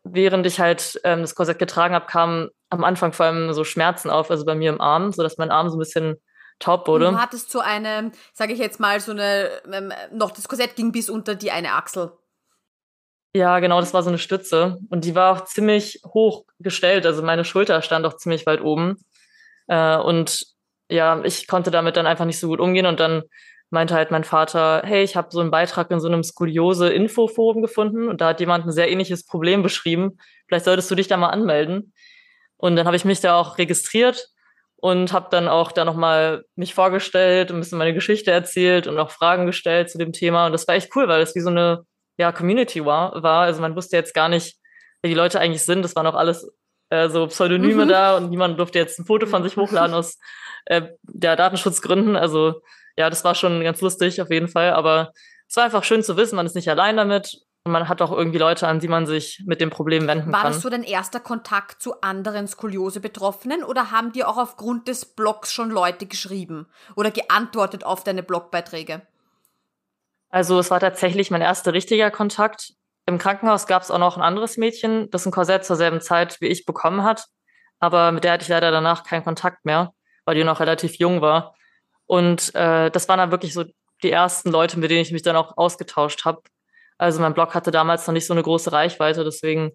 Speaker 2: während ich halt ähm, das Korsett getragen habe, kamen am Anfang vor allem so Schmerzen auf, also bei mir im Arm, so dass mein Arm so ein bisschen taub wurde.
Speaker 1: Du hattest so eine, sage ich jetzt mal, so eine, ähm, noch das Korsett ging bis unter die eine Achsel.
Speaker 2: Ja, genau, das war so eine Stütze. Und die war auch ziemlich hoch gestellt. Also meine Schulter stand auch ziemlich weit oben. Äh, und ja, ich konnte damit dann einfach nicht so gut umgehen. Und dann meinte halt mein Vater, hey, ich habe so einen Beitrag in so einem Skoliose-Infoforum gefunden und da hat jemand ein sehr ähnliches Problem beschrieben. Vielleicht solltest du dich da mal anmelden. Und dann habe ich mich da auch registriert und habe dann auch da nochmal mich vorgestellt, ein bisschen meine Geschichte erzählt und auch Fragen gestellt zu dem Thema. Und das war echt cool, weil das wie so eine ja, Community war. war. Also man wusste jetzt gar nicht, wer die Leute eigentlich sind. Das waren auch alles äh, so Pseudonyme mhm. da und niemand durfte jetzt ein Foto von sich hochladen aus äh, der Datenschutzgründen. Also ja, das war schon ganz lustig auf jeden Fall. Aber es war einfach schön zu wissen, man ist nicht allein damit. Und man hat auch irgendwie Leute, an die man sich mit dem Problem wenden
Speaker 1: war
Speaker 2: kann.
Speaker 1: War das so dein erster Kontakt zu anderen Skoliose-Betroffenen oder haben dir auch aufgrund des Blogs schon Leute geschrieben oder geantwortet auf deine Blogbeiträge?
Speaker 2: Also es war tatsächlich mein erster richtiger Kontakt. Im Krankenhaus gab es auch noch ein anderes Mädchen, das ein Korsett zur selben Zeit wie ich bekommen hat. Aber mit der hatte ich leider danach keinen Kontakt mehr, weil die noch relativ jung war. Und äh, das waren dann wirklich so die ersten Leute, mit denen ich mich dann auch ausgetauscht habe. Also mein Blog hatte damals noch nicht so eine große Reichweite, deswegen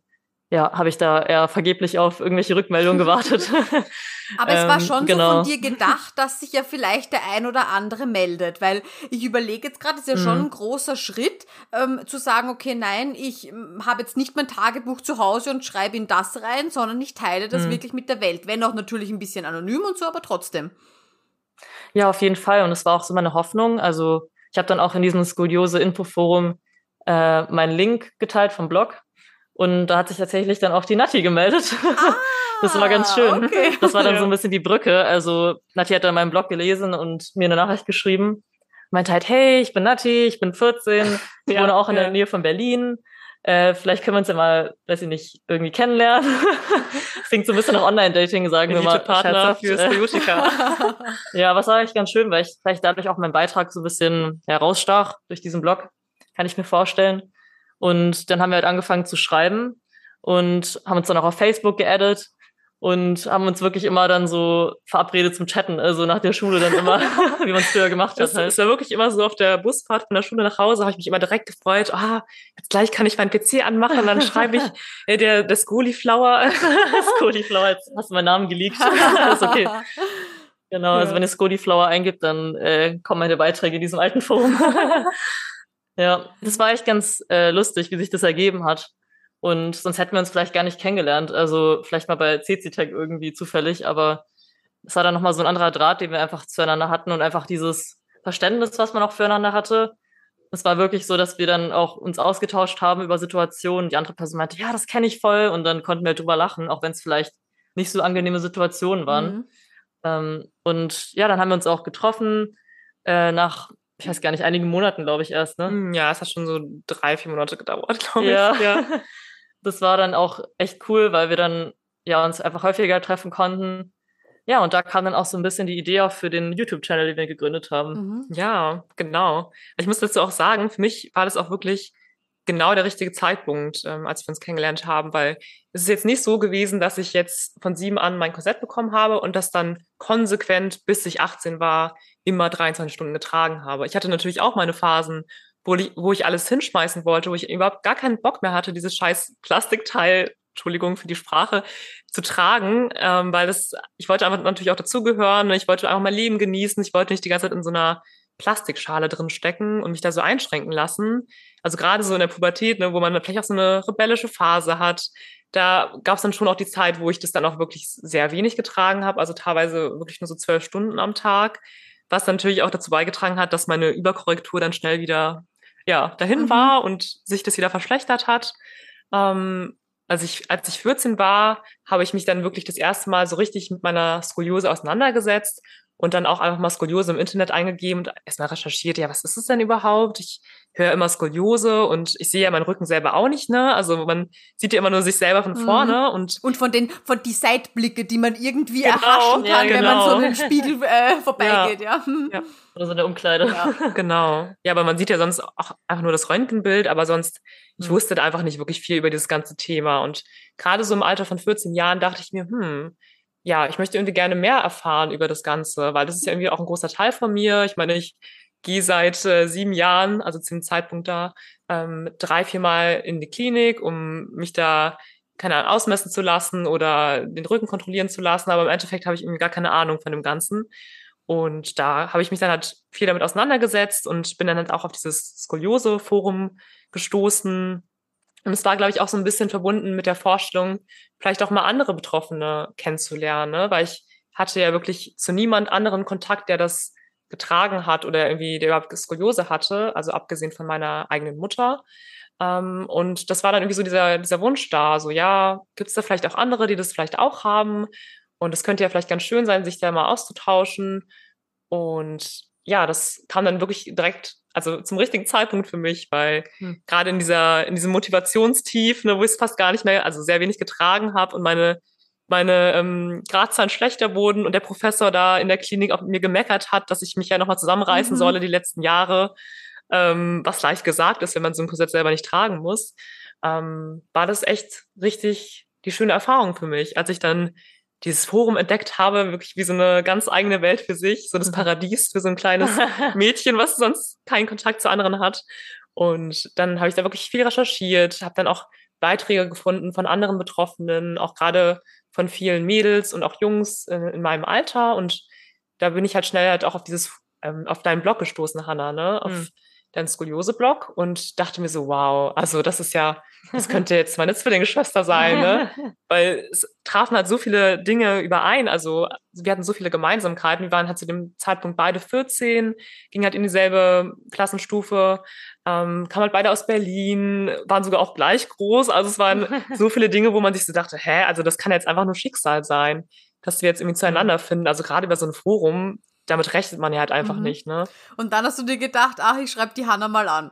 Speaker 2: ja, habe ich da eher vergeblich auf irgendwelche Rückmeldungen gewartet. [LAUGHS]
Speaker 1: Aber es war ähm, schon genau. so von dir gedacht, dass sich ja vielleicht der ein oder andere meldet, weil ich überlege jetzt gerade, es ist ja mhm. schon ein großer Schritt, ähm, zu sagen, okay, nein, ich ähm, habe jetzt nicht mein Tagebuch zu Hause und schreibe in das rein, sondern ich teile das mhm. wirklich mit der Welt. Wenn auch natürlich ein bisschen anonym und so, aber trotzdem.
Speaker 2: Ja, auf jeden Fall. Und es war auch so meine Hoffnung. Also ich habe dann auch in diesem Skoliose-Infoforum äh, meinen Link geteilt vom Blog und da hat sich tatsächlich dann auch die Nati gemeldet. Ah, [LAUGHS] das war ganz schön. Okay. Das war dann so ein bisschen die Brücke. Also Nati hat dann meinen Blog gelesen und mir eine Nachricht geschrieben. Meinte halt, hey, ich bin Nati, ich bin 14, [LAUGHS] ich ja, wohne auch in ja. der Nähe von Berlin. Äh, vielleicht können wir uns ja mal, weiß ich nicht, irgendwie kennenlernen. [LAUGHS] Klingt so ein bisschen nach Online-Dating, sagen wir mal.
Speaker 3: Partner für Skiotika.
Speaker 2: ja, was war eigentlich ganz schön, weil ich vielleicht dadurch auch meinen Beitrag so ein bisschen herausstach durch diesen Blog, kann ich mir vorstellen. Und dann haben wir halt angefangen zu schreiben und haben uns dann auch auf Facebook geaddet und haben uns wirklich immer dann so verabredet zum Chatten, also nach der Schule dann immer, [LAUGHS] [LAUGHS] wie man es früher gemacht hat.
Speaker 3: Das halt. war wirklich immer so auf der Busfahrt von der Schule nach Hause, habe ich mich immer direkt gefreut, ah, jetzt gleich kann ich meinen PC anmachen und dann schreibe ich [LAUGHS] äh, der, der Scoliflower.
Speaker 2: Scoliflower, jetzt hast du meinen Namen geleakt. das ist okay. Genau, also wenn ihr Scoliflower eingibt, dann äh, kommen meine Beiträge in diesem alten Forum. Ja, das war echt ganz äh, lustig, wie sich das ergeben hat. Und sonst hätten wir uns vielleicht gar nicht kennengelernt. Also vielleicht mal bei CC-Tech irgendwie zufällig, aber es war dann nochmal so ein anderer Draht, den wir einfach zueinander hatten und einfach dieses Verständnis, was man auch füreinander hatte. Es war wirklich so, dass wir dann auch uns ausgetauscht haben über Situationen. Die andere Person meinte, ja, das kenne ich voll. Und dann konnten wir drüber lachen, auch wenn es vielleicht nicht so angenehme Situationen waren. Mhm. Ähm, und ja, dann haben wir uns auch getroffen. Äh, nach ich weiß gar nicht, einigen Monaten, glaube ich, erst, ne?
Speaker 3: Hm, ja, es hat schon so drei, vier Monate gedauert, [LAUGHS] glaube ja. ich. Ja.
Speaker 2: Das war dann auch echt cool, weil wir dann ja uns einfach häufiger treffen konnten. Ja, und da kam dann auch so ein bisschen die Idee auch für den YouTube-Channel, den wir gegründet haben.
Speaker 3: Mhm. Ja, genau. Ich muss dazu auch sagen, für mich war das auch wirklich genau der richtige Zeitpunkt, ähm, als wir uns kennengelernt haben, weil es ist jetzt nicht so gewesen, dass ich jetzt von sieben an mein Korsett bekommen habe und das dann konsequent, bis ich 18 war, immer 23 Stunden getragen habe. Ich hatte natürlich auch meine Phasen, wo ich, wo ich alles hinschmeißen wollte, wo ich überhaupt gar keinen Bock mehr hatte, dieses scheiß Plastikteil, Entschuldigung für die Sprache, zu tragen, ähm, weil das, ich wollte einfach natürlich auch dazugehören, ich wollte einfach mein Leben genießen, ich wollte nicht die ganze Zeit in so einer Plastikschale drin stecken und mich da so einschränken lassen. Also gerade so in der Pubertät, ne, wo man vielleicht auch so eine rebellische Phase hat, da gab es dann schon auch die Zeit, wo ich das dann auch wirklich sehr wenig getragen habe, also teilweise wirklich nur so zwölf Stunden am Tag, was natürlich auch dazu beigetragen hat, dass meine Überkorrektur dann schnell wieder ja dahin mhm. war und sich das wieder verschlechtert hat. Ähm, also ich, als ich 14 war, habe ich mich dann wirklich das erste Mal so richtig mit meiner Skoliose auseinandergesetzt und dann auch einfach mal Skoliose im Internet eingegeben und erstmal recherchiert, ja, was ist es denn überhaupt? Ich höre immer Skoliose und ich sehe ja meinen Rücken selber auch nicht, ne? Also man sieht ja immer nur sich selber von mhm. vorne mhm. und
Speaker 1: und von den von die Seitblicke, die man irgendwie genau, erhaschen kann, ja, genau. wenn man so einen Spiegel äh, vorbeigeht, ja. ja.
Speaker 2: ja. Oder so eine Umkleide.
Speaker 3: Ja. [LAUGHS] genau. Ja, aber man sieht ja sonst auch einfach nur das Röntgenbild, aber sonst ich mhm. wusste da einfach nicht wirklich viel über dieses ganze Thema und gerade so im Alter von 14 Jahren dachte ich mir, hm, ja, ich möchte irgendwie gerne mehr erfahren über das Ganze, weil das ist ja irgendwie auch ein großer Teil von mir. Ich meine, ich gehe seit äh, sieben Jahren, also zu dem Zeitpunkt da, ähm, drei, viermal in die Klinik, um mich da keine Ahnung, ausmessen zu lassen oder den Rücken kontrollieren zu lassen. Aber im Endeffekt habe ich irgendwie gar keine Ahnung von dem Ganzen. Und da habe ich mich dann halt viel damit auseinandergesetzt und bin dann halt auch auf dieses Skoliose-Forum gestoßen, und es war, glaube ich, auch so ein bisschen verbunden mit der Vorstellung, vielleicht auch mal andere Betroffene kennenzulernen, ne? weil ich hatte ja wirklich zu niemand anderen Kontakt, der das getragen hat oder irgendwie, der überhaupt Skoliose hatte, also abgesehen von meiner eigenen Mutter. Ähm, und das war dann irgendwie so dieser, dieser Wunsch da, so ja, gibt es da vielleicht auch andere, die das vielleicht auch haben? Und es könnte ja vielleicht ganz schön sein, sich da mal auszutauschen. Und ja, das kam dann wirklich direkt, also zum richtigen Zeitpunkt für mich, weil hm. gerade in dieser, in diesem Motivationstief, ne, wo ich es fast gar nicht mehr, also sehr wenig getragen habe und meine, meine ähm, Gradzahlen schlechter wurden und der Professor da in der Klinik auch mit mir gemeckert hat, dass ich mich ja nochmal zusammenreißen mhm. solle die letzten Jahre, ähm, was leicht gesagt ist, wenn man so ein Korsett selber nicht tragen muss, ähm, war das echt richtig die schöne Erfahrung für mich, als ich dann dieses Forum entdeckt habe, wirklich wie so eine ganz eigene Welt für sich, so das mhm. Paradies für so ein kleines [LAUGHS] Mädchen, was sonst keinen Kontakt zu anderen hat. Und dann habe ich da wirklich viel recherchiert, habe dann auch Beiträge gefunden von anderen Betroffenen, auch gerade von vielen Mädels und auch Jungs in, in meinem Alter. Und da bin ich halt schnell halt auch auf dieses, ähm, auf deinen Blog gestoßen, Hannah, ne? Auf, mhm deinen Skoliose-Blog und dachte mir so, wow, also das ist ja, das könnte jetzt meine Zwillingsschwester sein, ne? [LAUGHS] Weil es trafen halt so viele Dinge überein. Also wir hatten so viele Gemeinsamkeiten. Wir waren halt zu dem Zeitpunkt beide 14, gingen halt in dieselbe Klassenstufe, ähm, kamen halt beide aus Berlin, waren sogar auch gleich groß. Also es waren [LAUGHS] so viele Dinge, wo man sich so dachte, hä, also das kann jetzt einfach nur Schicksal sein, dass wir jetzt irgendwie zueinander finden. Also gerade über so ein Forum damit rechnet man ja halt einfach mhm. nicht, ne?
Speaker 1: Und dann hast du dir gedacht, ach, ich schreibe die Hanna mal an.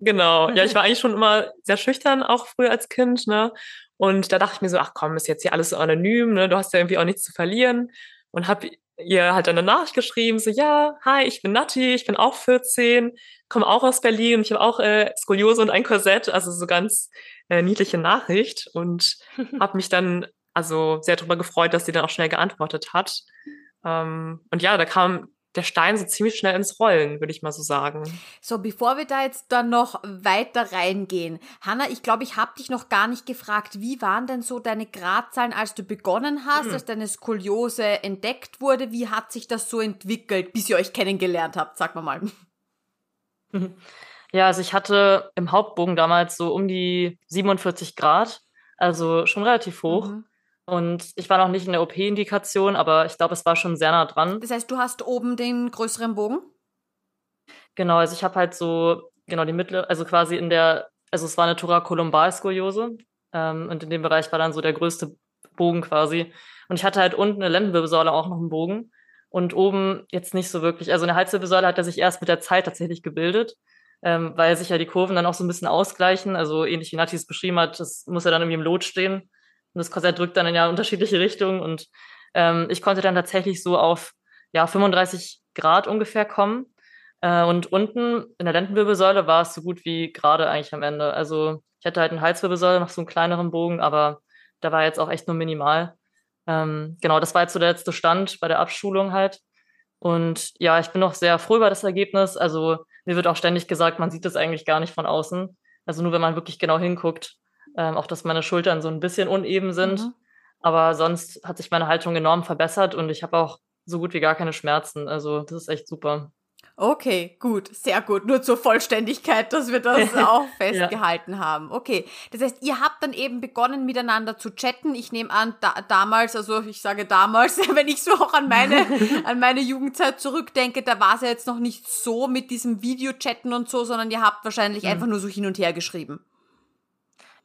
Speaker 3: Genau. Ja, ich [LAUGHS] war eigentlich schon immer sehr schüchtern, auch früher als Kind, ne? Und da dachte ich mir so, ach komm, ist jetzt hier alles so anonym, ne? Du hast ja irgendwie auch nichts zu verlieren. Und hab ihr halt eine Nachricht geschrieben, so, ja, hi, ich bin Nati, ich bin auch 14, komme auch aus Berlin, ich habe auch äh, Skoliose und ein Korsett, also so ganz äh, niedliche Nachricht. Und [LAUGHS] habe mich dann also sehr darüber gefreut, dass sie dann auch schnell geantwortet hat. Ähm, und ja, da kam der Stein so ziemlich schnell ins Rollen, würde ich mal so sagen.
Speaker 1: So, bevor wir da jetzt dann noch weiter reingehen, Hanna, ich glaube, ich habe dich noch gar nicht gefragt, wie waren denn so deine Gradzahlen, als du begonnen hast, hm. als deine Skoliose entdeckt wurde? Wie hat sich das so entwickelt, bis ihr euch kennengelernt habt, sag mal mal. [LAUGHS]
Speaker 2: Ja, also ich hatte im Hauptbogen damals so um die 47 Grad, also schon relativ hoch. Mhm. Und ich war noch nicht in der OP-Indikation, aber ich glaube, es war schon sehr nah dran.
Speaker 1: Das heißt, du hast oben den größeren Bogen?
Speaker 2: Genau, also ich habe halt so, genau, die mittlere, also quasi in der, also es war eine Thorakolumbalskoliose ähm, und in dem Bereich war dann so der größte Bogen quasi. Und ich hatte halt unten eine Lendenwirbelsäule auch noch einen Bogen und oben jetzt nicht so wirklich. Also eine Halswirbelsäule hat er sich erst mit der Zeit tatsächlich gebildet, ähm, weil sich ja die Kurven dann auch so ein bisschen ausgleichen. Also ähnlich wie Nati es beschrieben hat, das muss ja dann irgendwie im Lot stehen. Und das Korsett drückt dann in ja unterschiedliche Richtungen. Und ähm, ich konnte dann tatsächlich so auf ja, 35 Grad ungefähr kommen. Äh, und unten in der Lendenwirbelsäule war es so gut wie gerade eigentlich am Ende. Also ich hatte halt eine Halswirbelsäule, noch so einen kleineren Bogen, aber da war jetzt auch echt nur minimal. Ähm, genau, das war jetzt so der letzte Stand bei der Abschulung halt. Und ja, ich bin noch sehr froh über das Ergebnis. Also mir wird auch ständig gesagt, man sieht das eigentlich gar nicht von außen. Also nur wenn man wirklich genau hinguckt, ähm, auch dass meine Schultern so ein bisschen uneben sind. Mhm. Aber sonst hat sich meine Haltung enorm verbessert und ich habe auch so gut wie gar keine Schmerzen. Also das ist echt super.
Speaker 1: Okay, gut, sehr gut. Nur zur Vollständigkeit, dass wir das [LAUGHS] auch festgehalten ja. haben. Okay, das heißt, ihr habt dann eben begonnen miteinander zu chatten. Ich nehme an, da, damals, also ich sage damals, [LAUGHS] wenn ich so auch an meine [LAUGHS] an meine Jugendzeit zurückdenke, da war es ja jetzt noch nicht so mit diesem Videochatten und so, sondern ihr habt wahrscheinlich mhm. einfach nur so hin und her geschrieben.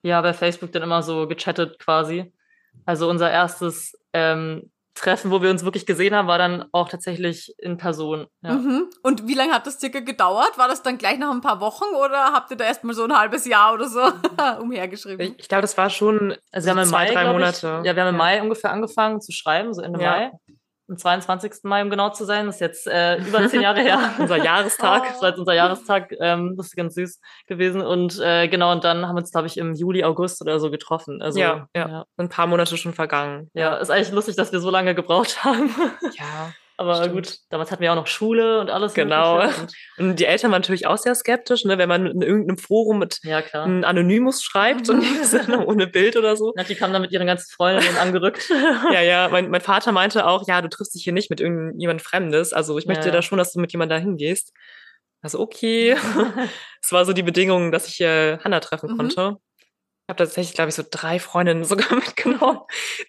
Speaker 2: Ja, bei Facebook dann immer so gechattet quasi. Also unser erstes ähm, Treffen, wo wir uns wirklich gesehen haben, war dann auch tatsächlich in Person.
Speaker 1: Ja. Mhm. Und wie lange hat das circa gedauert? War das dann gleich nach ein paar Wochen oder habt ihr da erstmal so ein halbes Jahr oder so [LAUGHS] umhergeschrieben?
Speaker 3: Ich, ich glaube, das war schon also wir haben im zwei, Mai, drei Monate.
Speaker 2: Ich, ja, wir haben im Mai ungefähr angefangen zu schreiben, so Ende ja. Mai am 22. Mai, um genau zu sein. Das ist jetzt äh, über zehn Jahre her, [LAUGHS] unser Jahrestag. Das war jetzt unser Jahrestag. Ähm, das ist ganz süß gewesen. Und äh, genau, und dann haben wir uns, glaube ich, im Juli, August oder so getroffen. Also,
Speaker 3: ja, ja, ja. Ein paar Monate schon vergangen.
Speaker 2: Ja, ist eigentlich lustig, dass wir so lange gebraucht haben.
Speaker 3: Ja.
Speaker 2: Aber Stimmt. gut, damals hatten wir auch noch Schule und alles.
Speaker 3: Genau. [LAUGHS] Und die Eltern waren natürlich auch sehr skeptisch, ne, wenn man in irgendeinem Forum mit
Speaker 2: ja,
Speaker 3: einem Anonymus schreibt und [LAUGHS] ohne Bild oder so.
Speaker 2: Ja, die kamen dann mit ihren ganzen Freundinnen angerückt. [LAUGHS]
Speaker 3: ja, ja. Mein, mein Vater meinte auch, ja, du triffst dich hier nicht mit irgendjemand Fremdes. Also ich möchte ja. da schon, dass du mit jemandem da hingehst. Also okay. Es war so die Bedingung, dass ich äh, Hannah treffen mhm. konnte. Ich habe tatsächlich, glaube ich, so drei Freundinnen [LAUGHS] sogar mitgenommen.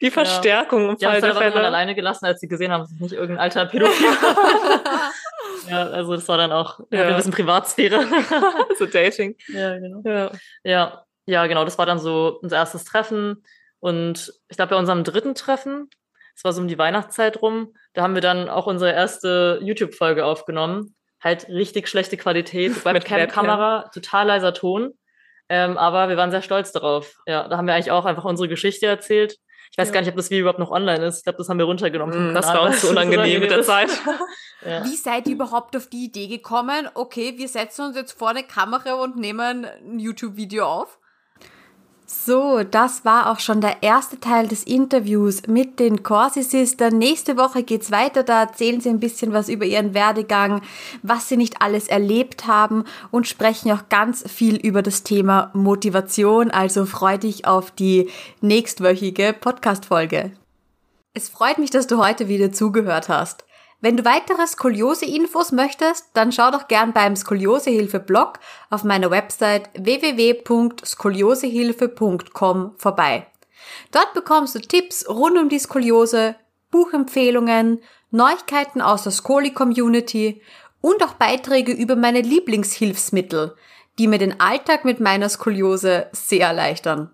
Speaker 3: Die Verstärkung
Speaker 2: im Fall der Fälle. alleine gelassen, als sie gesehen haben, dass es nicht irgendein alter Pädophil [LAUGHS] Ja, also das war dann auch ja. ein bisschen Privatsphäre. [LAUGHS]
Speaker 3: so Dating.
Speaker 2: Ja, genau. Ja. ja. ja, genau. Das war dann so unser erstes Treffen. Und ich glaube, bei unserem dritten Treffen, es war so um die Weihnachtszeit rum, da haben wir dann auch unsere erste YouTube-Folge aufgenommen. Halt richtig schlechte Qualität, Webcam-Kamera, total leiser Ton. Ähm, aber wir waren sehr stolz darauf. Ja, da haben wir eigentlich auch einfach unsere Geschichte erzählt. Ich weiß ja. gar nicht, ob das Video überhaupt noch online ist. Ich glaube, das haben wir runtergenommen.
Speaker 3: Mm, das war uns so unangenehm mit der Zeit. [LAUGHS]
Speaker 1: ja. Wie seid ihr überhaupt auf die Idee gekommen? Okay, wir setzen uns jetzt vor eine Kamera und nehmen ein YouTube-Video auf? So, das war auch schon der erste Teil des Interviews mit den Corsi Sistern. Nächste Woche geht's weiter. Da erzählen sie ein bisschen was über ihren Werdegang, was sie nicht alles erlebt haben und sprechen auch ganz viel über das Thema Motivation. Also freu dich auf die nächstwöchige Podcast-Folge. Es freut mich, dass du heute wieder zugehört hast. Wenn du weitere Skoliose-Infos möchtest, dann schau doch gern beim Skoliosehilfe-Blog auf meiner Website www.skoliosehilfe.com vorbei. Dort bekommst du Tipps rund um die Skoliose, Buchempfehlungen, Neuigkeiten aus der Skoli-Community und auch Beiträge über meine Lieblingshilfsmittel, die mir den Alltag mit meiner Skoliose sehr erleichtern.